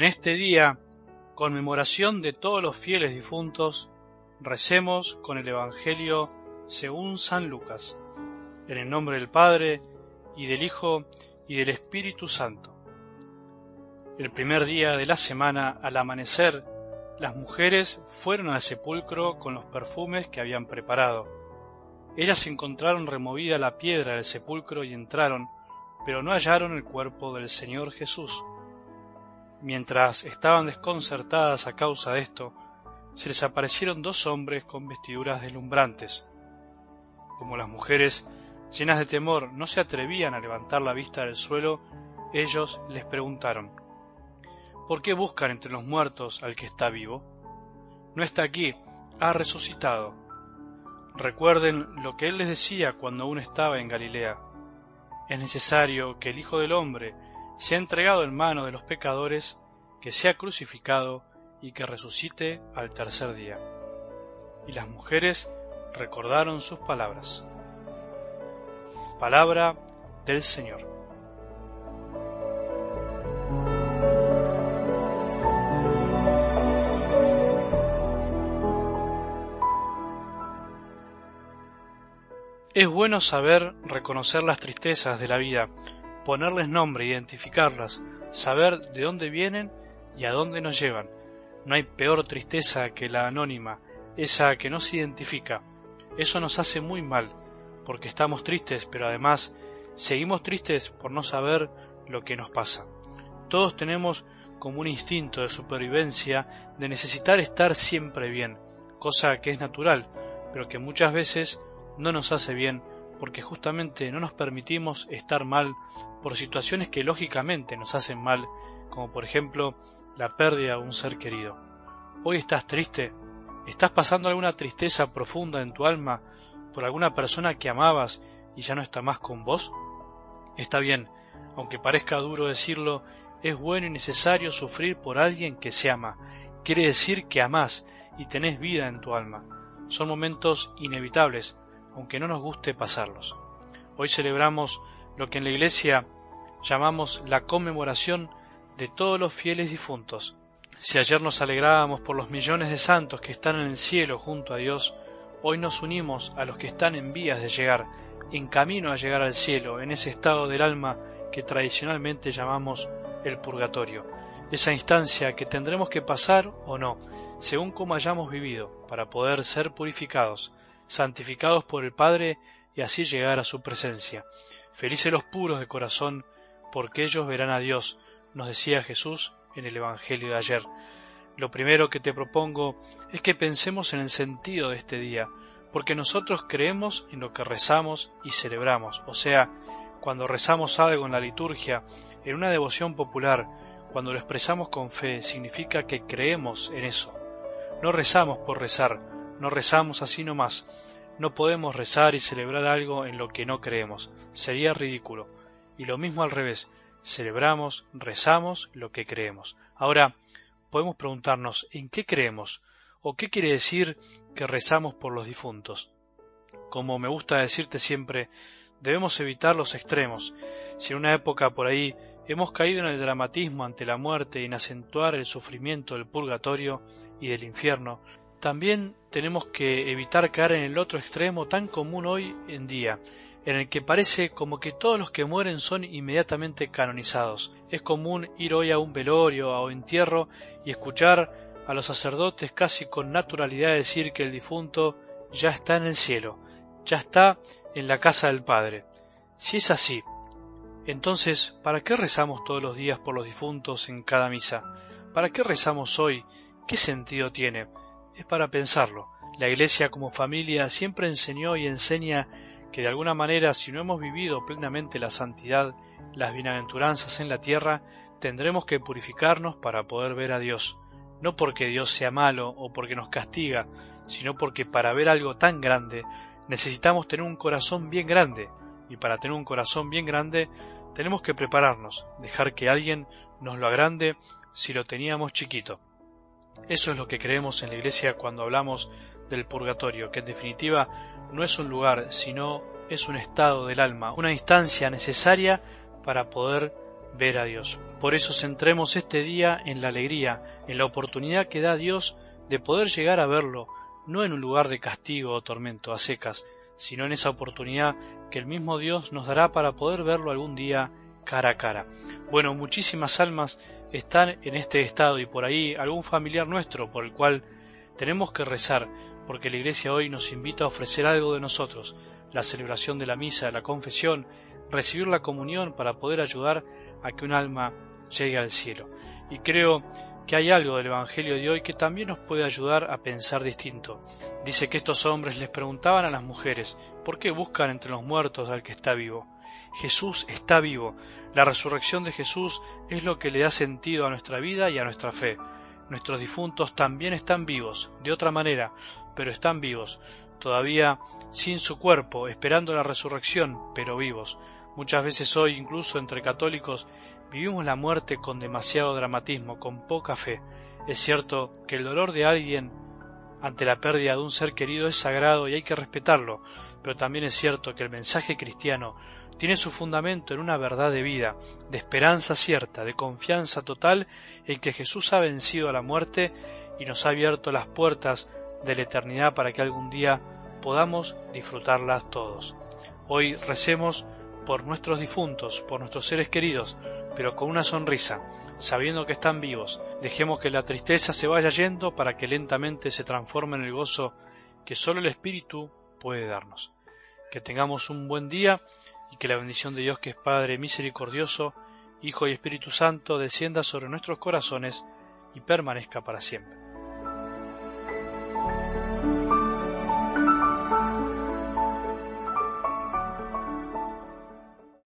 En este día, conmemoración de todos los fieles difuntos, recemos con el Evangelio según San Lucas, en el nombre del Padre, y del Hijo, y del Espíritu Santo. El primer día de la semana, al amanecer, las mujeres fueron al sepulcro con los perfumes que habían preparado. Ellas encontraron removida la piedra del sepulcro y entraron, pero no hallaron el cuerpo del Señor Jesús. Mientras estaban desconcertadas a causa de esto, se les aparecieron dos hombres con vestiduras deslumbrantes. Como las mujeres, llenas de temor, no se atrevían a levantar la vista del suelo, ellos les preguntaron, ¿Por qué buscan entre los muertos al que está vivo? No está aquí, ha resucitado. Recuerden lo que él les decía cuando aún estaba en Galilea. Es necesario que el Hijo del Hombre sea entregado en mano de los pecadores, que sea crucificado y que resucite al tercer día. Y las mujeres recordaron sus palabras. Palabra del Señor. Es bueno saber reconocer las tristezas de la vida, ponerles nombre, identificarlas, saber de dónde vienen y a dónde nos llevan. No hay peor tristeza que la anónima, esa que no se identifica. Eso nos hace muy mal, porque estamos tristes, pero además seguimos tristes por no saber lo que nos pasa. Todos tenemos como un instinto de supervivencia de necesitar estar siempre bien, cosa que es natural, pero que muchas veces no nos hace bien porque justamente no nos permitimos estar mal por situaciones que lógicamente nos hacen mal, como por ejemplo la pérdida de un ser querido. Hoy estás triste, estás pasando alguna tristeza profunda en tu alma por alguna persona que amabas y ya no está más con vos. Está bien, aunque parezca duro decirlo, es bueno y necesario sufrir por alguien que se ama. Quiere decir que amás y tenés vida en tu alma. Son momentos inevitables, aunque no nos guste pasarlos. Hoy celebramos lo que en la Iglesia llamamos la conmemoración de todos los fieles difuntos. Si ayer nos alegrábamos por los millones de santos que están en el cielo junto a Dios, hoy nos unimos a los que están en vías de llegar, en camino a llegar al cielo, en ese estado del alma que tradicionalmente llamamos el purgatorio, esa instancia que tendremos que pasar o no, según como hayamos vivido, para poder ser purificados, santificados por el Padre y así llegar a su presencia. Felices los puros de corazón, porque ellos verán a Dios, nos decía Jesús en el Evangelio de ayer. Lo primero que te propongo es que pensemos en el sentido de este día, porque nosotros creemos en lo que rezamos y celebramos, o sea, cuando rezamos algo en la liturgia, en una devoción popular, cuando lo expresamos con fe, significa que creemos en eso. No rezamos por rezar, no rezamos así nomás. No podemos rezar y celebrar algo en lo que no creemos. Sería ridículo. Y lo mismo al revés. Celebramos, rezamos lo que creemos. Ahora, podemos preguntarnos ¿en qué creemos? ¿O qué quiere decir que rezamos por los difuntos? Como me gusta decirte siempre, debemos evitar los extremos. Si en una época por ahí hemos caído en el dramatismo ante la muerte y en acentuar el sufrimiento del purgatorio y del infierno, también tenemos que evitar caer en el otro extremo tan común hoy en día, en el que parece como que todos los que mueren son inmediatamente canonizados. Es común ir hoy a un velorio o entierro y escuchar a los sacerdotes casi con naturalidad decir que el difunto ya está en el cielo, ya está en la casa del Padre. Si es así, entonces, ¿para qué rezamos todos los días por los difuntos en cada misa? ¿Para qué rezamos hoy? ¿Qué sentido tiene? Es para pensarlo. La Iglesia como familia siempre enseñó y enseña que de alguna manera si no hemos vivido plenamente la santidad, las bienaventuranzas en la tierra, tendremos que purificarnos para poder ver a Dios, no porque Dios sea malo o porque nos castiga, sino porque para ver algo tan grande necesitamos tener un corazón bien grande, y para tener un corazón bien grande tenemos que prepararnos, dejar que alguien nos lo agrande si lo teníamos chiquito. Eso es lo que creemos en la Iglesia cuando hablamos del purgatorio, que en definitiva no es un lugar, sino es un estado del alma, una instancia necesaria para poder ver a Dios. Por eso centremos este día en la alegría, en la oportunidad que da Dios de poder llegar a verlo, no en un lugar de castigo o tormento a secas, sino en esa oportunidad que el mismo Dios nos dará para poder verlo algún día cara a cara. Bueno, muchísimas almas están en este estado y por ahí algún familiar nuestro por el cual tenemos que rezar, porque la Iglesia hoy nos invita a ofrecer algo de nosotros, la celebración de la misa, la confesión, recibir la comunión para poder ayudar a que un alma llegue al cielo. Y creo que hay algo del Evangelio de hoy que también nos puede ayudar a pensar distinto. Dice que estos hombres les preguntaban a las mujeres, ¿por qué buscan entre los muertos al que está vivo? Jesús está vivo. La resurrección de Jesús es lo que le da sentido a nuestra vida y a nuestra fe. Nuestros difuntos también están vivos, de otra manera, pero están vivos, todavía sin su cuerpo, esperando la resurrección, pero vivos. Muchas veces hoy, incluso entre católicos, vivimos la muerte con demasiado dramatismo, con poca fe. Es cierto que el dolor de alguien ante la pérdida de un ser querido es sagrado y hay que respetarlo, pero también es cierto que el mensaje cristiano tiene su fundamento en una verdad de vida, de esperanza cierta, de confianza total en que Jesús ha vencido a la muerte y nos ha abierto las puertas de la eternidad para que algún día podamos disfrutarlas todos. Hoy recemos por nuestros difuntos, por nuestros seres queridos, pero con una sonrisa, sabiendo que están vivos. Dejemos que la tristeza se vaya yendo para que lentamente se transforme en el gozo que solo el Espíritu puede darnos. Que tengamos un buen día y que la bendición de Dios que es Padre misericordioso, Hijo y Espíritu Santo descienda sobre nuestros corazones y permanezca para siempre.